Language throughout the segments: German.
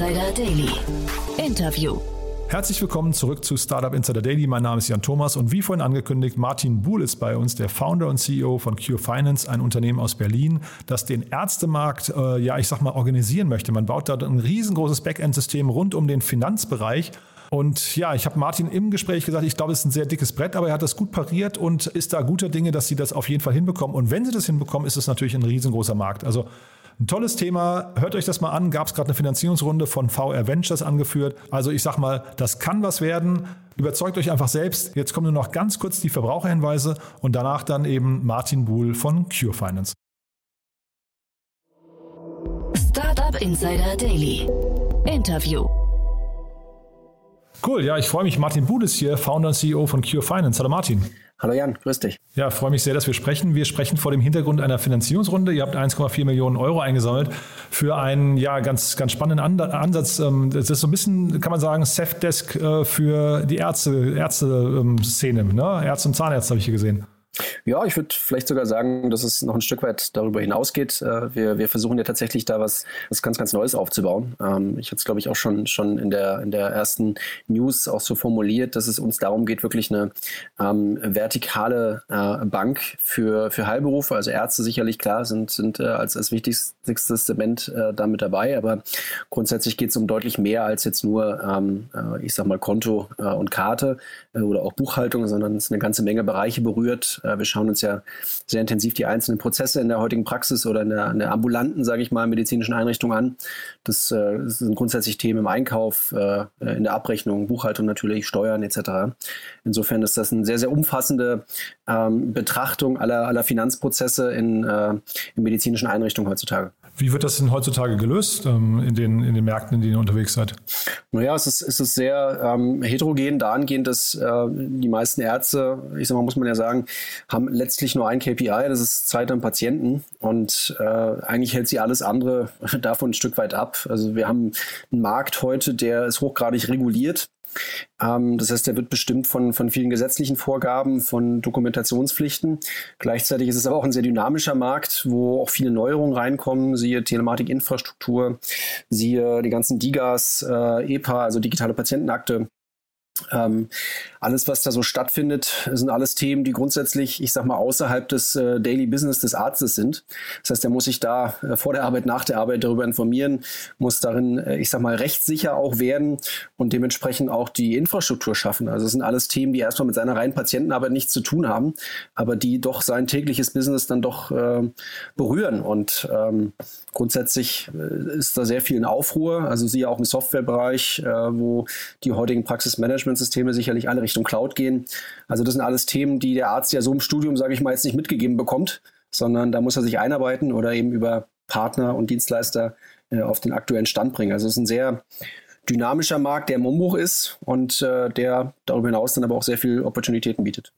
Insider Daily. Interview. Herzlich willkommen zurück zu Startup Insider Daily. Mein Name ist Jan Thomas und wie vorhin angekündigt, Martin Buhl ist bei uns, der Founder und CEO von Cure Finance, ein Unternehmen aus Berlin, das den Ärztemarkt, äh, ja, ich sag mal, organisieren möchte. Man baut da ein riesengroßes Backend-System rund um den Finanzbereich. Und ja, ich habe Martin im Gespräch gesagt, ich glaube, es ist ein sehr dickes Brett, aber er hat das gut pariert und ist da guter Dinge, dass sie das auf jeden Fall hinbekommen. Und wenn sie das hinbekommen, ist es natürlich ein riesengroßer Markt. Also ein tolles Thema. Hört euch das mal an. Gab es gerade eine Finanzierungsrunde von VR Ventures angeführt. Also ich sag mal, das kann was werden. Überzeugt euch einfach selbst. Jetzt kommen nur noch ganz kurz die Verbraucherhinweise und danach dann eben Martin Buhl von Cure Finance. Startup Insider Daily. Interview. Cool, ja, ich freue mich. Martin Buhl ist hier, Founder und CEO von Cure Finance. Hallo Martin. Hallo Jan, grüß dich. Ja, freue mich sehr, dass wir sprechen. Wir sprechen vor dem Hintergrund einer Finanzierungsrunde. Ihr habt 1,4 Millionen Euro eingesammelt für einen ja, ganz, ganz spannenden Ansatz. Ähm, das ist so ein bisschen, kann man sagen, Safdesk äh, für die Ärzte, Ärzte-Szene. Ne? Ärzte und Zahnärzte habe ich hier gesehen. Ja, ich würde vielleicht sogar sagen, dass es noch ein Stück weit darüber hinausgeht. Äh, wir, wir versuchen ja tatsächlich da was, was ganz, ganz Neues aufzubauen. Ähm, ich hatte es, glaube ich, auch schon, schon in, der, in der ersten News auch so formuliert, dass es uns darum geht, wirklich eine ähm, vertikale äh, Bank für, für Heilberufe, also Ärzte sicherlich klar, sind, sind äh, als, als wichtigstes Segment äh, damit dabei, aber grundsätzlich geht es um deutlich mehr als jetzt nur, ähm, äh, ich sag mal, Konto äh, und Karte oder auch Buchhaltung, sondern es eine ganze Menge Bereiche berührt wir schauen uns ja sehr intensiv die einzelnen Prozesse in der heutigen Praxis oder in der, in der ambulanten, sage ich mal, medizinischen Einrichtung an. Das, äh, das, sind grundsätzlich Themen im Einkauf, äh, in der Abrechnung, Buchhaltung natürlich, Steuern etc. Insofern ist das eine sehr, sehr umfassende ähm, Betrachtung aller, aller Finanzprozesse in, äh, in medizinischen Einrichtungen heutzutage. Wie wird das denn heutzutage gelöst ähm, in, den, in den Märkten, in denen ihr unterwegs seid? Naja, es ist, es ist sehr ähm, heterogen dahingehend, dass äh, die meisten Ärzte, ich sag mal, muss man ja sagen, haben letztlich nur ein KPI, das ist Zeit am Patienten. Und äh, eigentlich hält sie alles andere davon ein Stück weit ab. Also wir haben einen Markt heute, der ist hochgradig reguliert. Ähm, das heißt, der wird bestimmt von, von vielen gesetzlichen Vorgaben, von Dokumentationspflichten. Gleichzeitig ist es aber auch ein sehr dynamischer Markt, wo auch viele Neuerungen reinkommen, siehe Telematikinfrastruktur, siehe die ganzen DIGAs, äh, EPA, also digitale Patientenakte. Ähm, alles, was da so stattfindet, sind alles Themen, die grundsätzlich, ich sag mal, außerhalb des äh, Daily Business des Arztes sind. Das heißt, er muss sich da äh, vor der Arbeit, nach der Arbeit darüber informieren, muss darin, äh, ich sag mal, rechtssicher auch werden und dementsprechend auch die Infrastruktur schaffen. Also es sind alles Themen, die erstmal mit seiner reinen Patientenarbeit nichts zu tun haben, aber die doch sein tägliches Business dann doch äh, berühren. Und ähm, grundsätzlich äh, ist da sehr viel in Aufruhr. Also sie auch im Softwarebereich, äh, wo die heutigen Praxismanagementsysteme sicherlich alle Richtung Cloud gehen. Also das sind alles Themen, die der Arzt ja so im Studium, sage ich mal, jetzt nicht mitgegeben bekommt, sondern da muss er sich einarbeiten oder eben über Partner und Dienstleister äh, auf den aktuellen Stand bringen. Also es ist ein sehr dynamischer Markt, der im Umbruch ist und äh, der darüber hinaus dann aber auch sehr viele Opportunitäten bietet.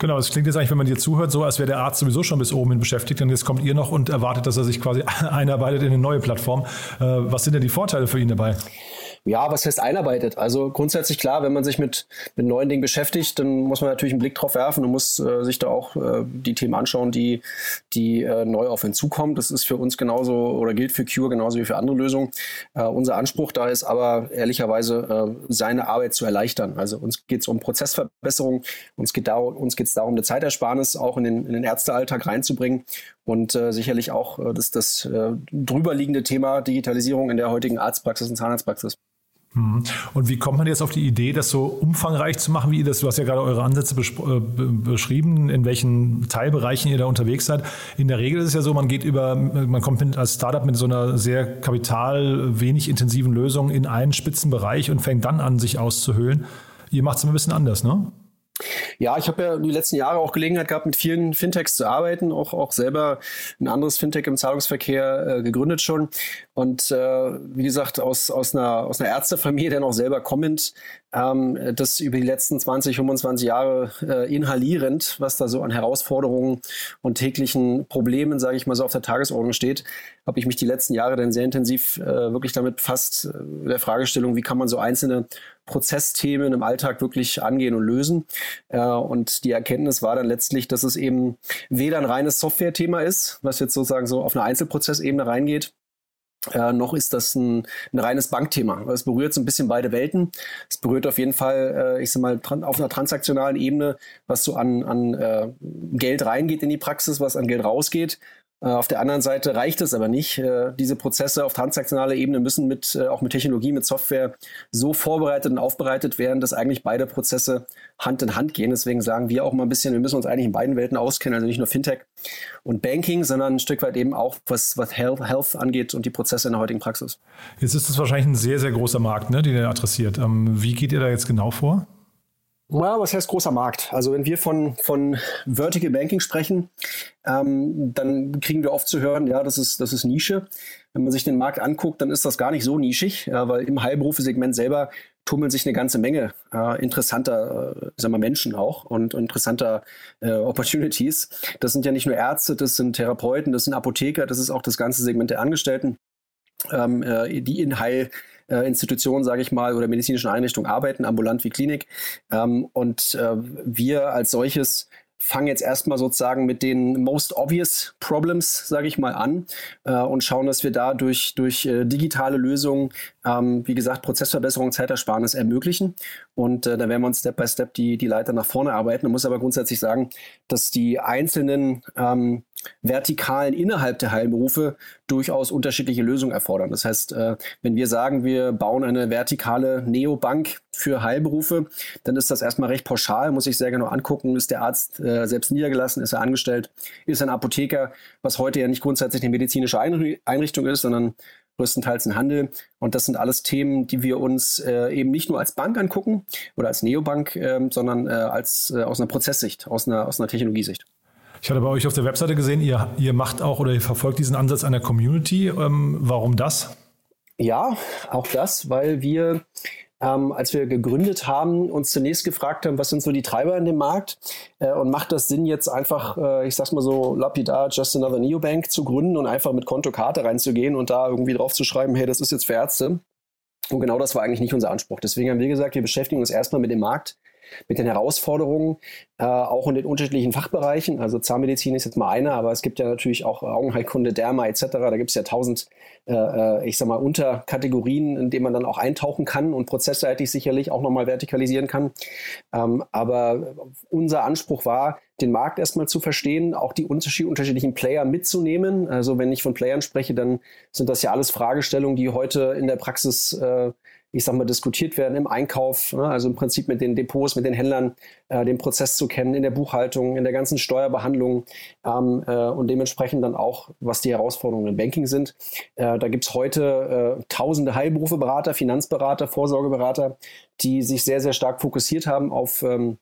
Genau, es klingt jetzt eigentlich, wenn man dir zuhört, so, als wäre der Arzt sowieso schon bis oben hin beschäftigt und jetzt kommt ihr noch und erwartet, dass er sich quasi einarbeitet in eine neue Plattform. Äh, was sind denn die Vorteile für ihn dabei? Ja, was heißt einarbeitet? Also grundsätzlich klar, wenn man sich mit, mit neuen Dingen beschäftigt, dann muss man natürlich einen Blick drauf werfen und muss äh, sich da auch äh, die Themen anschauen, die, die äh, neu auf ihn zukommen. Das ist für uns genauso oder gilt für Cure genauso wie für andere Lösungen. Äh, unser Anspruch da ist aber ehrlicherweise, äh, seine Arbeit zu erleichtern. Also uns geht es um Prozessverbesserung, uns geht es darum, eine Zeitersparnis auch in den, in den Ärztealltag reinzubringen und äh, sicherlich auch äh, das, das äh, drüberliegende Thema Digitalisierung in der heutigen Arztpraxis und Zahnarztpraxis. Mhm. Und wie kommt man jetzt auf die Idee, das so umfangreich zu machen, wie ihr das, du hast ja gerade eure Ansätze äh, beschrieben, in welchen Teilbereichen ihr da unterwegs seid. In der Regel ist es ja so, man geht über, man kommt mit, als Startup mit so einer sehr kapital wenig intensiven Lösung in einen Spitzenbereich und fängt dann an, sich auszuhöhlen. Ihr macht es ein bisschen anders, ne? Ja, ich habe ja die letzten Jahre auch Gelegenheit gehabt, mit vielen Fintechs zu arbeiten, auch, auch selber ein anderes Fintech im Zahlungsverkehr äh, gegründet schon. Und äh, wie gesagt, aus, aus, einer, aus einer Ärztefamilie, der noch selber kommend, ähm, das über die letzten 20, 25 Jahre äh, inhalierend, was da so an Herausforderungen und täglichen Problemen, sage ich mal so, auf der Tagesordnung steht, habe ich mich die letzten Jahre dann sehr intensiv äh, wirklich damit befasst, äh, der Fragestellung, wie kann man so einzelne Prozessthemen im Alltag wirklich angehen und lösen. Äh, und die Erkenntnis war dann letztlich, dass es eben weder ein reines Software-Thema ist, was jetzt sozusagen so auf eine Einzelprozessebene reingeht, äh, noch ist das ein, ein reines Bankthema. Es berührt so ein bisschen beide Welten. Es berührt auf jeden Fall, äh, ich sag mal, auf einer transaktionalen Ebene, was so an, an äh, Geld reingeht in die Praxis, was an Geld rausgeht. Äh, auf der anderen Seite reicht es aber nicht. Äh, diese Prozesse auf transaktionaler Ebene müssen mit, äh, auch mit Technologie, mit Software so vorbereitet und aufbereitet werden, dass eigentlich beide Prozesse Hand in Hand gehen. Deswegen sagen wir auch mal ein bisschen, wir müssen uns eigentlich in beiden Welten auskennen, also nicht nur Fintech und Banking, sondern ein Stück weit eben auch, was, was Health, Health angeht und die Prozesse in der heutigen Praxis. Jetzt ist es wahrscheinlich ein sehr, sehr großer Markt, ne, den ihr adressiert. Ähm, wie geht ihr da jetzt genau vor? Ja, was heißt großer Markt? Also wenn wir von, von Vertical Banking sprechen, ähm, dann kriegen wir oft zu hören, ja, das ist, das ist Nische. Wenn man sich den Markt anguckt, dann ist das gar nicht so nischig, ja, weil im Heilberufe-Segment selber tummeln sich eine ganze Menge äh, interessanter äh, sagen wir, Menschen auch und, und interessanter äh, Opportunities. Das sind ja nicht nur Ärzte, das sind Therapeuten, das sind Apotheker, das ist auch das ganze Segment der Angestellten, ähm, äh, die in Heil äh, Institutionen, sage ich mal, oder medizinischen Einrichtungen arbeiten, ambulant wie Klinik. Ähm, und äh, wir als solches fangen jetzt erstmal sozusagen mit den most obvious problems, sage ich mal, an äh, und schauen, dass wir da durch, durch äh, digitale Lösungen, ähm, wie gesagt, Prozessverbesserung, Zeitersparnis ermöglichen. Und äh, da werden wir uns Step by Step die, die Leiter nach vorne arbeiten. Man muss aber grundsätzlich sagen, dass die einzelnen ähm, Vertikalen innerhalb der Heilberufe durchaus unterschiedliche Lösungen erfordern. Das heißt, äh, wenn wir sagen, wir bauen eine vertikale Neobank für Heilberufe, dann ist das erstmal recht pauschal, muss ich sehr genau angucken. Ist der Arzt äh, selbst niedergelassen, ist er angestellt, ist ein Apotheker, was heute ja nicht grundsätzlich eine medizinische Einrichtung ist, sondern größtenteils ein Handel. Und das sind alles Themen, die wir uns äh, eben nicht nur als Bank angucken oder als Neobank, äh, sondern äh, als, äh, aus einer Prozesssicht, aus einer, aus einer Technologiesicht. Ich hatte bei euch auf der Webseite gesehen, ihr, ihr macht auch oder ihr verfolgt diesen Ansatz einer Community. Ähm, warum das? Ja, auch das, weil wir, ähm, als wir gegründet haben, uns zunächst gefragt haben, was sind so die Treiber in dem Markt äh, und macht das Sinn, jetzt einfach, äh, ich sag's mal so, lapidar, just another Neobank zu gründen und einfach mit Kontokarte reinzugehen und da irgendwie drauf zu schreiben, hey, das ist jetzt für Ärzte. Und genau das war eigentlich nicht unser Anspruch. Deswegen haben wir gesagt, wir beschäftigen uns erstmal mit dem Markt, mit den Herausforderungen, äh, auch in den unterschiedlichen Fachbereichen. Also Zahnmedizin ist jetzt mal eine, aber es gibt ja natürlich auch Augenheilkunde, Derma etc. Da gibt es ja tausend, äh, äh, ich sag mal, Unterkategorien, in denen man dann auch eintauchen kann und prozessseitig sicherlich auch nochmal vertikalisieren kann. Ähm, aber unser Anspruch war, den Markt erstmal zu verstehen, auch die unterschiedlichen Player mitzunehmen. Also wenn ich von Playern spreche, dann sind das ja alles Fragestellungen, die heute in der Praxis äh, ich sag mal, diskutiert werden im Einkauf, ne? also im Prinzip mit den Depots, mit den Händlern, äh, den Prozess zu kennen, in der Buchhaltung, in der ganzen Steuerbehandlung ähm, äh, und dementsprechend dann auch, was die Herausforderungen im Banking sind. Äh, da gibt's heute äh, tausende Heilberufeberater, Finanzberater, Vorsorgeberater, die sich sehr, sehr stark fokussiert haben auf ähm,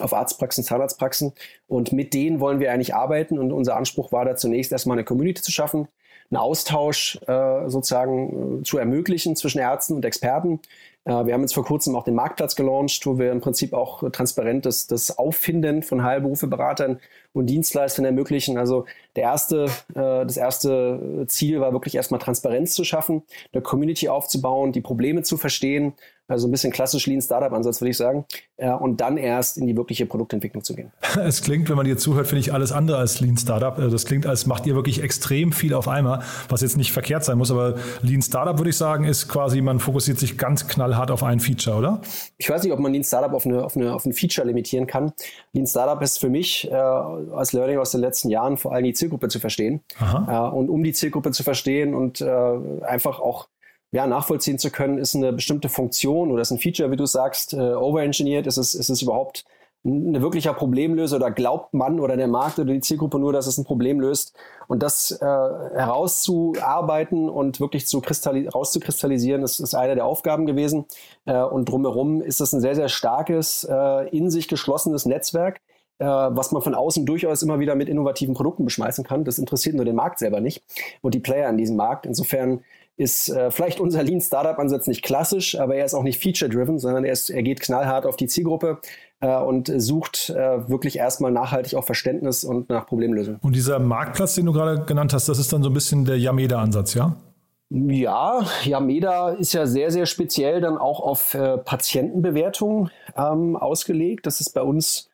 auf Arztpraxen, Zahnarztpraxen. Und mit denen wollen wir eigentlich arbeiten. Und unser Anspruch war da zunächst erstmal eine Community zu schaffen, einen Austausch äh, sozusagen äh, zu ermöglichen zwischen Ärzten und Experten. Äh, wir haben jetzt vor kurzem auch den Marktplatz gelauncht, wo wir im Prinzip auch transparent das, das Auffinden von Heilberufeberatern und Dienstleistern ermöglichen. Also der erste, äh, das erste Ziel war wirklich erstmal Transparenz zu schaffen, eine Community aufzubauen, die Probleme zu verstehen also ein bisschen klassisch Lean Startup Ansatz, würde ich sagen. Äh, und dann erst in die wirkliche Produktentwicklung zu gehen. Es klingt, wenn man dir zuhört, finde ich alles andere als Lean Startup. Äh, das klingt, als macht ihr wirklich extrem viel auf einmal, was jetzt nicht verkehrt sein muss. Aber Lean Startup, würde ich sagen, ist quasi, man fokussiert sich ganz knallhart auf ein Feature, oder? Ich weiß nicht, ob man Lean Startup auf, eine, auf, eine, auf ein Feature limitieren kann. Lean Startup ist für mich äh, als Learning aus den letzten Jahren vor allem die Zielgruppe zu verstehen. Äh, und um die Zielgruppe zu verstehen und äh, einfach auch ja, nachvollziehen zu können, ist eine bestimmte Funktion oder ist ein Feature, wie du sagst, äh, overengineert? Ist es, ist es überhaupt ein wirklicher Problemlöser oder glaubt man oder der Markt oder die Zielgruppe nur, dass es ein Problem löst? Und das äh, herauszuarbeiten und wirklich zu rauszukristallisieren, ist, ist eine der Aufgaben gewesen. Äh, und drumherum ist es ein sehr, sehr starkes, äh, in sich geschlossenes Netzwerk, äh, was man von außen durchaus immer wieder mit innovativen Produkten beschmeißen kann. Das interessiert nur den Markt selber nicht und die Player in diesem Markt. Insofern ist äh, vielleicht unser Lean Startup Ansatz nicht klassisch, aber er ist auch nicht feature driven, sondern er, ist, er geht knallhart auf die Zielgruppe äh, und sucht äh, wirklich erstmal nachhaltig auch Verständnis und nach Problemlösung. Und dieser Marktplatz, den du gerade genannt hast, das ist dann so ein bisschen der Yameda Ansatz, ja? Ja, Yameda ist ja sehr, sehr speziell dann auch auf äh, Patientenbewertung ähm, ausgelegt. Das ist bei uns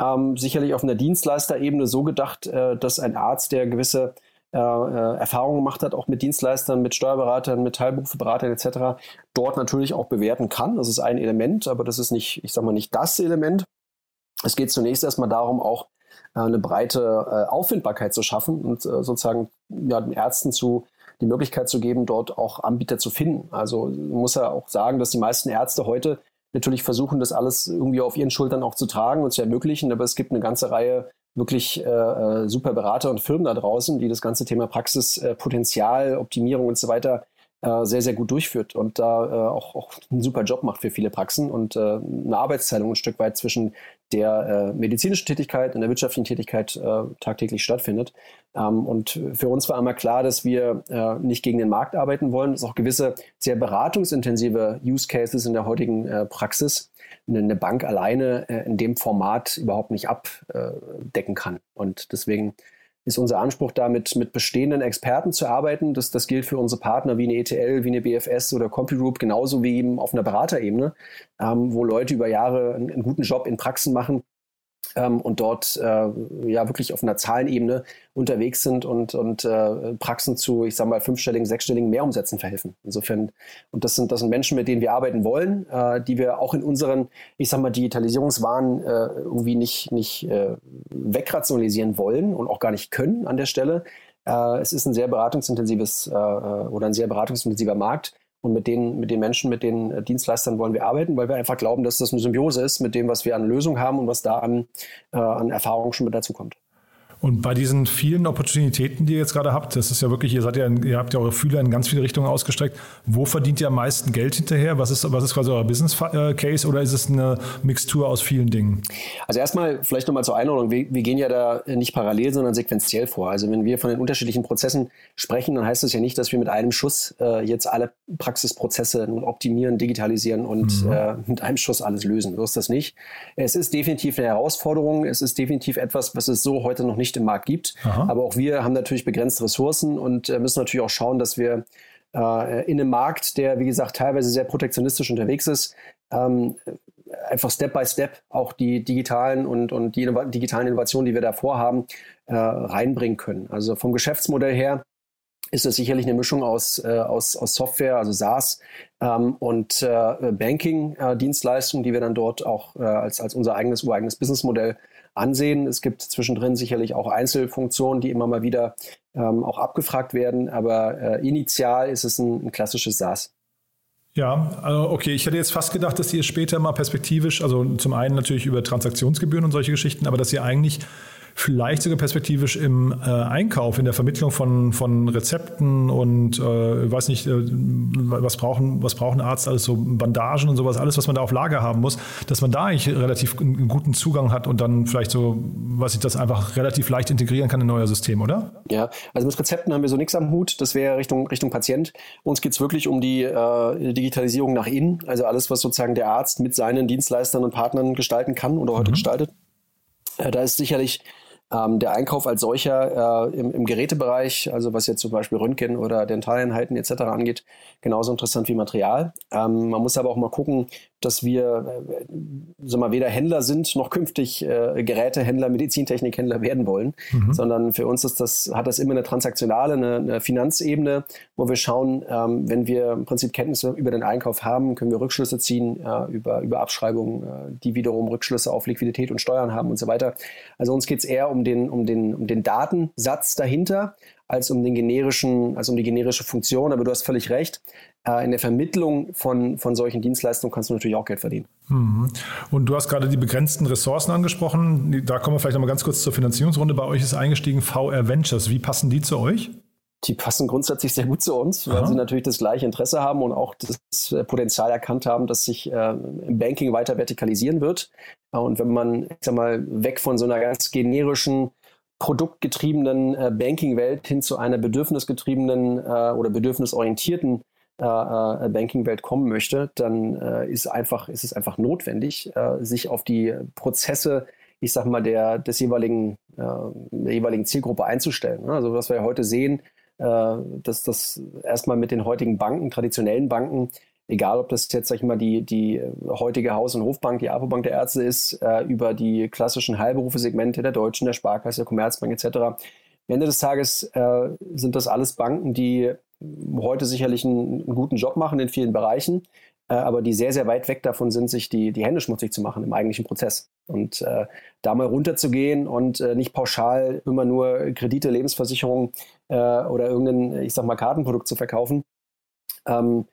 ähm, sicherlich auf einer Dienstleisterebene so gedacht, äh, dass ein Arzt, der gewisse äh, äh, Erfahrungen gemacht hat, auch mit Dienstleistern, mit Steuerberatern, mit Teilberufsberatern etc., dort natürlich auch bewerten kann. Das ist ein Element, aber das ist nicht, ich sag mal, nicht das Element. Es geht zunächst erstmal darum, auch äh, eine breite Auffindbarkeit zu schaffen und sozusagen ja, den Ärzten zu die Möglichkeit zu geben, dort auch Anbieter zu finden. Also muss ja auch sagen, dass die meisten Ärzte heute natürlich versuchen, das alles irgendwie auf ihren Schultern auch zu tragen und zu ermöglichen. Aber es gibt eine ganze Reihe wirklich äh, äh super Berater und Firmen da draußen, die das ganze Thema Praxispotenzial, äh, Optimierung und so weiter äh, sehr, sehr gut durchführt und da äh, auch, auch einen super Job macht für viele Praxen und äh, eine Arbeitsteilung ein Stück weit zwischen der äh, medizinischen Tätigkeit und der wirtschaftlichen Tätigkeit äh, tagtäglich stattfindet. Ähm, und für uns war einmal klar, dass wir äh, nicht gegen den Markt arbeiten wollen, dass auch gewisse sehr beratungsintensive Use Cases in der heutigen äh, Praxis eine Bank alleine äh, in dem Format überhaupt nicht abdecken kann. Und deswegen ist unser Anspruch da, mit, mit bestehenden Experten zu arbeiten. Das, das gilt für unsere Partner wie eine ETL, wie eine BFS oder CompuGroup, genauso wie eben auf einer Beraterebene, ähm, wo Leute über Jahre einen, einen guten Job in Praxen machen, ähm, und dort äh, ja wirklich auf einer Zahlenebene unterwegs sind und, und äh, Praxen zu, ich sage mal, fünfstelligen, sechsstelligen Mehrumsätzen verhelfen. Insofern, und das sind, das sind Menschen, mit denen wir arbeiten wollen, äh, die wir auch in unseren, ich sage mal, Digitalisierungswahn äh, irgendwie nicht, nicht äh, wegrationalisieren wollen und auch gar nicht können an der Stelle. Äh, es ist ein sehr beratungsintensives oder ein sehr beratungsintensiver Markt und mit den, mit den Menschen, mit den äh, Dienstleistern wollen wir arbeiten, weil wir einfach glauben, dass das eine Symbiose ist mit dem, was wir an Lösungen haben und was da an, äh, an Erfahrung schon mit dazu kommt. Und bei diesen vielen Opportunitäten, die ihr jetzt gerade habt, das ist ja wirklich, ihr seid ja, ihr habt ja eure Fühler in ganz viele Richtungen ausgestreckt. Wo verdient ihr am meisten Geld hinterher? Was ist, was ist quasi euer Business äh, Case oder ist es eine Mixtur aus vielen Dingen? Also erstmal vielleicht nochmal zur Einordnung. Wir, wir, gehen ja da nicht parallel, sondern sequenziell vor. Also wenn wir von den unterschiedlichen Prozessen sprechen, dann heißt das ja nicht, dass wir mit einem Schuss äh, jetzt alle Praxisprozesse nun optimieren, digitalisieren und mhm. äh, mit einem Schuss alles lösen. So ist das nicht. Es ist definitiv eine Herausforderung. Es ist definitiv etwas, was es so heute noch nicht nicht im Markt gibt. Aha. Aber auch wir haben natürlich begrenzte Ressourcen und äh, müssen natürlich auch schauen, dass wir äh, in einem Markt, der, wie gesagt, teilweise sehr protektionistisch unterwegs ist, ähm, einfach Step by Step auch die digitalen und, und die innov digitalen Innovationen, die wir da vorhaben, äh, reinbringen können. Also vom Geschäftsmodell her ist es sicherlich eine Mischung aus, äh, aus, aus Software, also SaaS ähm, und äh, Banking-Dienstleistungen, die wir dann dort auch äh, als, als unser eigenes, ureigenes Businessmodell ansehen. Es gibt zwischendrin sicherlich auch Einzelfunktionen, die immer mal wieder ähm, auch abgefragt werden, aber äh, initial ist es ein, ein klassisches SaaS. Ja, also okay, ich hätte jetzt fast gedacht, dass ihr später mal perspektivisch, also zum einen natürlich über Transaktionsgebühren und solche Geschichten, aber dass ihr eigentlich vielleicht sogar perspektivisch im äh, Einkauf, in der Vermittlung von, von Rezepten und äh, weiß nicht, äh, was brauchen, was brauchen Arzt, alles so Bandagen und sowas, alles, was man da auf Lager haben muss, dass man da eigentlich relativ einen guten Zugang hat und dann vielleicht so, was ich das einfach relativ leicht integrieren kann in euer System, oder? Ja, also mit Rezepten haben wir so nichts am Hut. Das wäre Richtung, Richtung Patient. Uns geht es wirklich um die äh, Digitalisierung nach innen, also alles, was sozusagen der Arzt mit seinen Dienstleistern und Partnern gestalten kann oder heute mhm. gestaltet. Äh, da ist sicherlich ähm, der Einkauf als solcher äh, im, im, Gerätebereich, also was jetzt zum Beispiel Röntgen oder Dentaleinheiten etc. angeht, genauso interessant wie Material. Ähm, man muss aber auch mal gucken, dass wir äh, so mal weder Händler sind noch künftig äh, Gerätehändler, Medizintechnikhändler werden wollen, mhm. sondern für uns ist das, hat das immer eine transaktionale, eine, eine Finanzebene, wo wir schauen, ähm, wenn wir im Prinzip Kenntnisse über den Einkauf haben, können wir Rückschlüsse ziehen äh, über, über Abschreibungen, äh, die wiederum Rückschlüsse auf Liquidität und Steuern haben und so weiter. Also uns geht es eher um den, um, den, um den Datensatz dahinter, als um den generischen, als um die generische Funktion. Aber du hast völlig recht. Äh, in der Vermittlung von, von solchen Dienstleistungen kannst du natürlich auch Geld verdienen. Mhm. Und du hast gerade die begrenzten Ressourcen angesprochen. Da kommen wir vielleicht nochmal ganz kurz zur Finanzierungsrunde. Bei euch ist eingestiegen VR Ventures. Wie passen die zu euch? Die passen grundsätzlich sehr gut zu uns, weil Aha. sie natürlich das gleiche Interesse haben und auch das äh, Potenzial erkannt haben, dass sich äh, im Banking weiter vertikalisieren wird. Und wenn man, ich sag mal, weg von so einer ganz generischen produktgetriebenen äh, Banking-Welt hin zu einer bedürfnisgetriebenen äh, oder bedürfnisorientierten äh, äh Banking-Welt kommen möchte, dann äh, ist, einfach, ist es einfach notwendig, äh, sich auf die Prozesse, ich sag mal, der, des jeweiligen, der jeweiligen Zielgruppe einzustellen. Also was wir heute sehen, dass das erstmal mit den heutigen Banken, traditionellen Banken, egal ob das jetzt, sag ich mal, die, die heutige Haus- und Hofbank, die APO-Bank der Ärzte ist, äh, über die klassischen Heilberufe-Segmente der Deutschen, der Sparkasse, der Commerzbank etc., am Ende des Tages äh, sind das alles Banken, die heute sicherlich einen, einen guten Job machen in vielen Bereichen, äh, aber die sehr, sehr weit weg davon sind, sich die, die Hände schmutzig zu machen im eigentlichen Prozess. Und äh, da mal runterzugehen und äh, nicht pauschal immer nur Kredite, Lebensversicherung äh, oder irgendein, ich sag mal, Kartenprodukt zu verkaufen, ähm,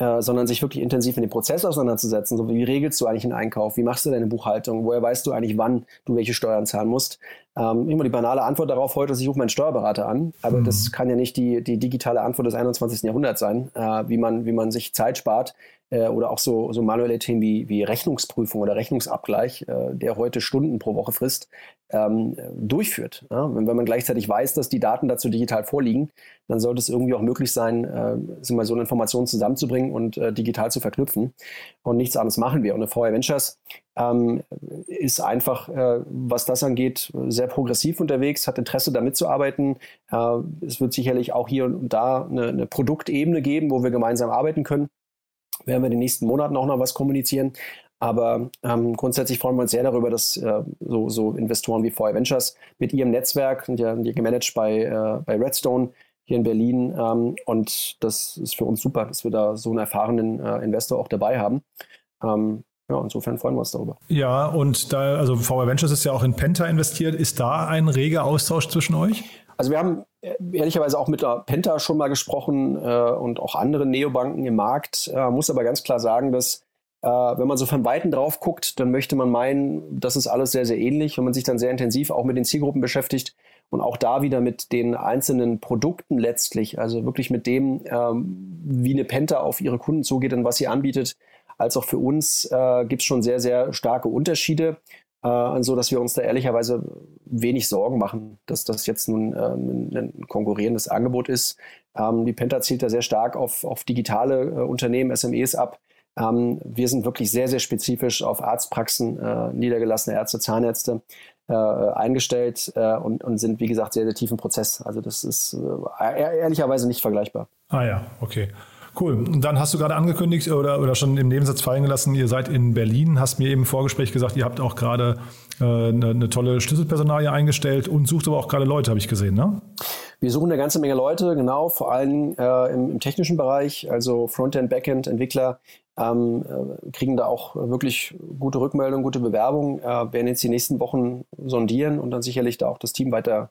äh, sondern sich wirklich intensiv in den Prozess auseinanderzusetzen. So, wie regelst du eigentlich einen Einkauf? Wie machst du deine Buchhaltung? Woher weißt du eigentlich, wann du welche Steuern zahlen musst? Ähm, immer die banale Antwort darauf heute ist, ich rufe meinen Steuerberater an. Aber mhm. das kann ja nicht die, die digitale Antwort des 21. Jahrhunderts sein, äh, wie, man, wie man sich Zeit spart, äh, oder auch so, so manuelle Themen wie, wie Rechnungsprüfung oder Rechnungsabgleich, äh, der heute Stunden pro Woche frisst, ähm, durchführt. Ja? Wenn, wenn man gleichzeitig weiß, dass die Daten dazu digital vorliegen, dann sollte es irgendwie auch möglich sein, äh, mal so eine Information zusammenzubringen und äh, digital zu verknüpfen. Und nichts anderes machen wir. Und eine VR Ventures ähm, ist einfach, äh, was das angeht, sehr progressiv unterwegs, hat Interesse, da mitzuarbeiten. Äh, es wird sicherlich auch hier und da eine, eine Produktebene geben, wo wir gemeinsam arbeiten können werden wir in den nächsten Monaten auch noch was kommunizieren. Aber ähm, grundsätzlich freuen wir uns sehr darüber, dass äh, so, so, Investoren wie VR Ventures mit ihrem Netzwerk, sind ja, die gemanagt bei, äh, bei Redstone hier in Berlin. Ähm, und das ist für uns super, dass wir da so einen erfahrenen äh, Investor auch dabei haben. Ähm, ja, insofern freuen wir uns darüber. Ja, und da, also VR Ventures ist ja auch in Penta investiert. Ist da ein reger Austausch zwischen euch? Also wir haben äh, ehrlicherweise auch mit der Penta schon mal gesprochen äh, und auch anderen Neobanken im Markt. Äh, muss aber ganz klar sagen, dass äh, wenn man so von Weitem drauf guckt, dann möchte man meinen, das ist alles sehr, sehr ähnlich. Wenn man sich dann sehr intensiv auch mit den Zielgruppen beschäftigt und auch da wieder mit den einzelnen Produkten letztlich, also wirklich mit dem, ähm, wie eine Penta auf ihre Kunden zugeht und was sie anbietet, als auch für uns äh, gibt es schon sehr, sehr starke Unterschiede äh, so dass wir uns da ehrlicherweise wenig Sorgen machen, dass das jetzt nun äh, ein, ein, konkurrierendes Angebot ist. Ähm, die Penta zielt da sehr stark auf, auf digitale äh, Unternehmen, SMEs ab. Ähm, wir sind wirklich sehr, sehr spezifisch auf Arztpraxen, äh, niedergelassene Ärzte, Zahnärzte äh, eingestellt äh, und, und sind, wie gesagt, sehr, sehr tief im Prozess. Also das ist ehrlicherweise nicht vergleichbar. Ah ja, okay. Cool. Und dann hast du gerade angekündigt oder, oder schon im Nebensatz fallen gelassen, ihr seid in Berlin, hast mir eben im Vorgespräch gesagt, ihr habt auch gerade äh, eine, eine, tolle Schlüsselpersonalie eingestellt und sucht aber auch gerade Leute, habe ich gesehen, ne? Wir suchen eine ganze Menge Leute, genau, vor allem äh, im, im, technischen Bereich, also Frontend, Backend, Entwickler, ähm, äh, kriegen da auch wirklich gute Rückmeldungen, gute Bewerbungen, äh, werden jetzt die nächsten Wochen sondieren und dann sicherlich da auch das Team weiter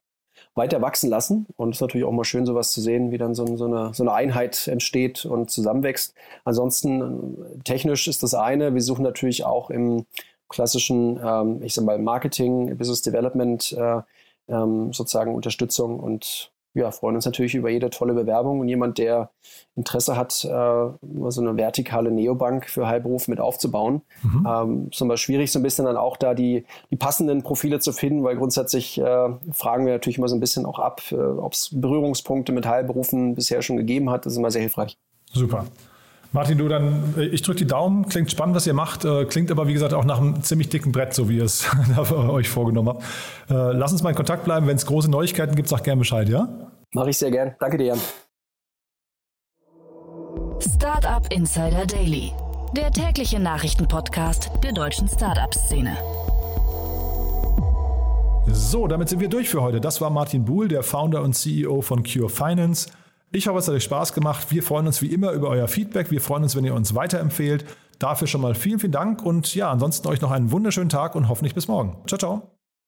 weiter wachsen lassen. Und es ist natürlich auch mal schön, sowas zu sehen, wie dann so, so, eine, so eine Einheit entsteht und zusammenwächst. Ansonsten äh, technisch ist das eine. Wir suchen natürlich auch im klassischen, ähm, ich sag mal, Marketing, Business Development äh, ähm, sozusagen Unterstützung und ja, freuen uns natürlich über jede tolle Bewerbung und jemand, der Interesse hat, äh, so eine vertikale Neobank für Heilberuf mit aufzubauen. Mhm. Ähm, ist immer schwierig, so ein bisschen dann auch da die, die passenden Profile zu finden, weil grundsätzlich äh, fragen wir natürlich immer so ein bisschen auch ab, äh, ob es Berührungspunkte mit Heilberufen bisher schon gegeben hat. Das ist immer sehr hilfreich. Super. Martin, du dann, äh, ich drücke die Daumen, klingt spannend, was ihr macht, äh, klingt aber wie gesagt auch nach einem ziemlich dicken Brett, so wie ihr es euch vorgenommen habt. Äh, lass uns mal in Kontakt bleiben, wenn es große Neuigkeiten gibt, sag gerne Bescheid, ja? Mache ich sehr gern. Danke dir, Jan. Startup Insider Daily, der tägliche Nachrichtenpodcast der deutschen Startup-Szene. So, damit sind wir durch für heute. Das war Martin Buhl, der Founder und CEO von Cure Finance. Ich hoffe, es hat euch Spaß gemacht. Wir freuen uns wie immer über euer Feedback. Wir freuen uns, wenn ihr uns weiterempfehlt. Dafür schon mal vielen, vielen Dank und ja, ansonsten euch noch einen wunderschönen Tag und hoffentlich bis morgen. Ciao, ciao.